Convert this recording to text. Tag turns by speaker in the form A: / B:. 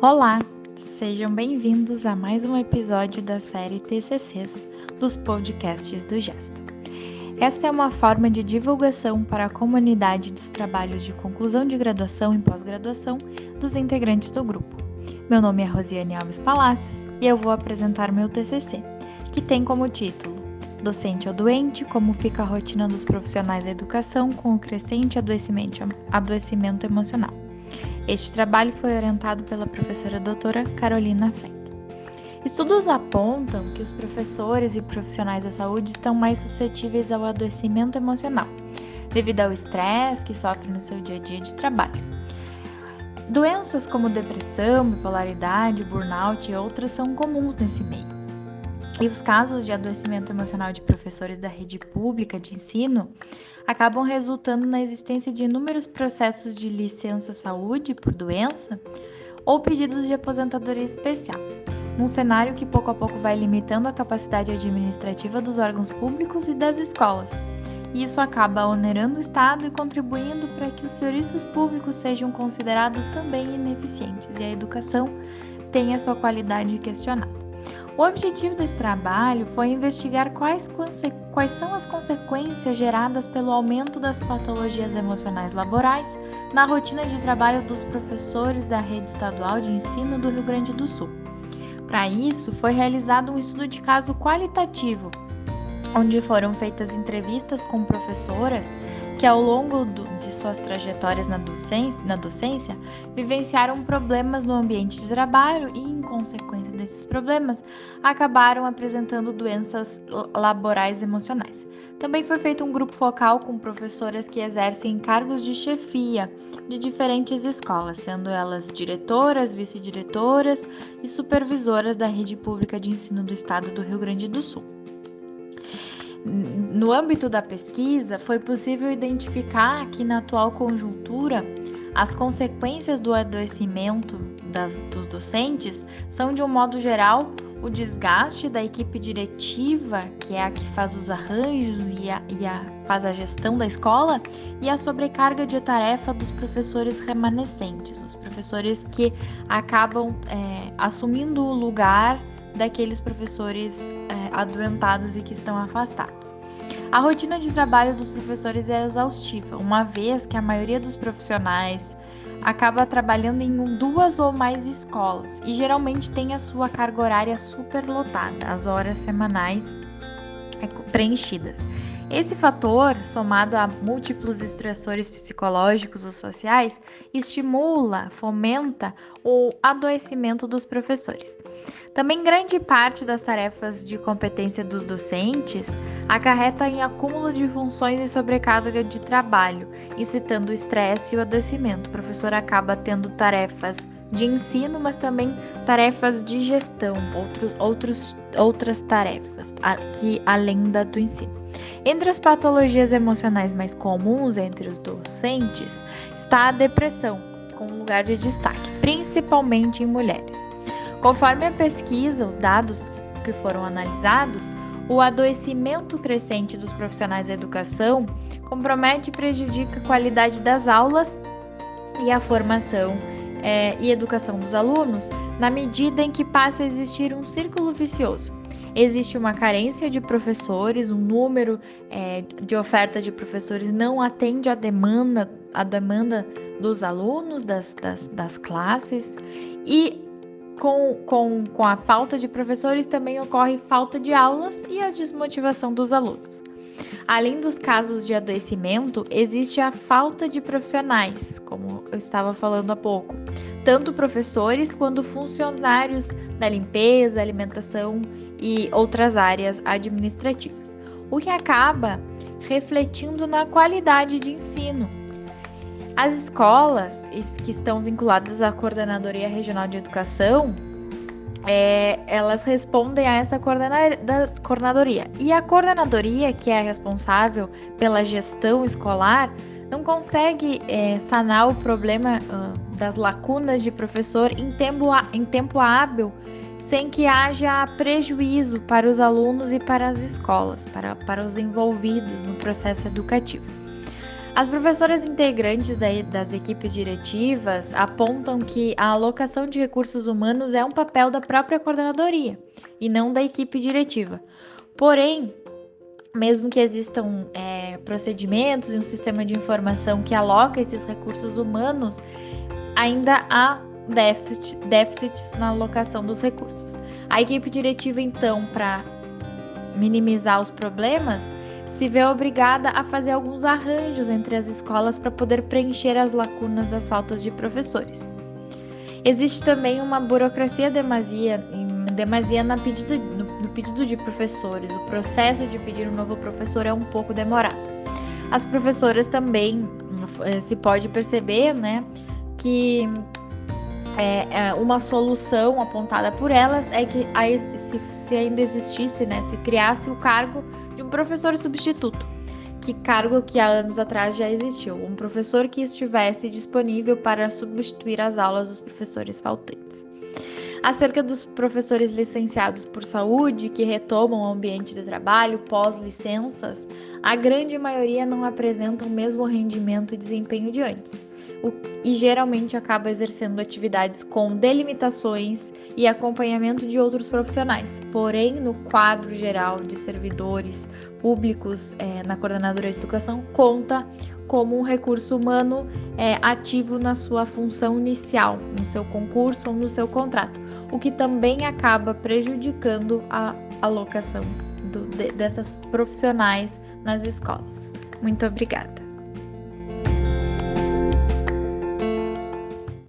A: Olá, sejam bem-vindos a mais um episódio da série TCCs dos podcasts do Gesta. Essa é uma forma de divulgação para a comunidade dos trabalhos de conclusão de graduação e pós-graduação dos integrantes do grupo. Meu nome é Rosiane Alves Palácios e eu vou apresentar meu TCC, que tem como título Docente ou doente, como fica a rotina dos profissionais da educação com o crescente adoecimento, adoecimento emocional. Este trabalho foi orientado pela professora doutora Carolina Frank. Estudos apontam que os professores e profissionais da saúde estão mais suscetíveis ao adoecimento emocional, devido ao estresse que sofrem no seu dia a dia de trabalho. Doenças como depressão, bipolaridade, burnout e outras são comuns nesse meio. E os casos de adoecimento emocional de professores da rede pública de ensino acabam resultando na existência de inúmeros processos de licença saúde por doença ou pedidos de aposentadoria especial, num cenário que pouco a pouco vai limitando a capacidade administrativa dos órgãos públicos e das escolas. Isso acaba onerando o Estado e contribuindo para que os serviços públicos sejam considerados também ineficientes e a educação tenha sua qualidade questionada. O objetivo desse trabalho foi investigar quais, quais são as consequências geradas pelo aumento das patologias emocionais laborais na rotina de trabalho dos professores da rede estadual de ensino do Rio Grande do Sul. Para isso, foi realizado um estudo de caso qualitativo, onde foram feitas entrevistas com professoras que, ao longo do, de suas trajetórias na docência, na docência, vivenciaram problemas no ambiente de trabalho e, em consequência desses problemas, acabaram apresentando doenças laborais emocionais. Também foi feito um grupo focal com professoras que exercem cargos de chefia de diferentes escolas, sendo elas diretoras, vice-diretoras e supervisoras da rede pública de ensino do estado do Rio Grande do Sul. No âmbito da pesquisa, foi possível identificar que, na atual conjuntura, as consequências do adoecimento das, dos docentes são, de um modo geral, o desgaste da equipe diretiva, que é a que faz os arranjos e, a, e a, faz a gestão da escola, e a sobrecarga de tarefa dos professores remanescentes, os professores que acabam é, assumindo o lugar daqueles professores é, adoentados e que estão afastados. A rotina de trabalho dos professores é exaustiva, uma vez que a maioria dos profissionais acaba trabalhando em duas ou mais escolas e geralmente tem a sua carga horária superlotada, as horas semanais preenchidas. Esse fator, somado a múltiplos estressores psicológicos ou sociais, estimula, fomenta o adoecimento dos professores. Também grande parte das tarefas de competência dos docentes acarreta em acúmulo de funções e sobrecarga de trabalho, incitando o estresse e o adoecimento. O professor acaba tendo tarefas de ensino, mas também tarefas de gestão, outros, outros, outras tarefas que além da do ensino. Entre as patologias emocionais mais comuns entre os docentes está a depressão, com lugar de destaque, principalmente em mulheres. Conforme a pesquisa, os dados que foram analisados, o adoecimento crescente dos profissionais da educação compromete e prejudica a qualidade das aulas e a formação é, e educação dos alunos, na medida em que passa a existir um círculo vicioso. Existe uma carência de professores, um número é, de oferta de professores não atende à demanda, à demanda dos alunos, das, das, das classes, e com, com, com a falta de professores também ocorre falta de aulas e a desmotivação dos alunos. Além dos casos de adoecimento, existe a falta de profissionais, como eu estava falando há pouco, tanto professores quanto funcionários da limpeza, alimentação e outras áreas administrativas, o que acaba refletindo na qualidade de ensino. As escolas que estão vinculadas à Coordenadoria Regional de Educação é, elas respondem a essa coordenadoria. E a coordenadoria, que é responsável pela gestão escolar, não consegue é, sanar o problema uh, das lacunas de professor em tempo, em tempo hábil, sem que haja prejuízo para os alunos e para as escolas, para, para os envolvidos no processo educativo. As professoras integrantes das equipes diretivas apontam que a alocação de recursos humanos é um papel da própria coordenadoria e não da equipe diretiva. Porém, mesmo que existam é, procedimentos e um sistema de informação que aloca esses recursos humanos, ainda há déficit, déficits na alocação dos recursos. A equipe diretiva, então, para minimizar os problemas, se vê obrigada a fazer alguns arranjos entre as escolas para poder preencher as lacunas das faltas de professores. Existe também uma burocracia demasia, demasia na pedido, no, no pedido de professores. O processo de pedir um novo professor é um pouco demorado. As professoras também eh, se pode perceber, né, que é, uma solução apontada por elas é que se, se ainda existisse, né, se criasse o cargo professor substituto, que cargo que há anos atrás já existiu, um professor que estivesse disponível para substituir as aulas dos professores faltantes. Acerca dos professores licenciados por saúde que retomam o ambiente de trabalho pós-licenças, a grande maioria não apresenta o mesmo rendimento e desempenho de antes e geralmente acaba exercendo atividades com delimitações e acompanhamento de outros profissionais. Porém, no quadro geral de servidores públicos é, na Coordenadoria de Educação, conta como um recurso humano é, ativo na sua função inicial, no seu concurso ou no seu contrato, o que também acaba prejudicando a alocação do, de, dessas profissionais nas escolas. Muito obrigada.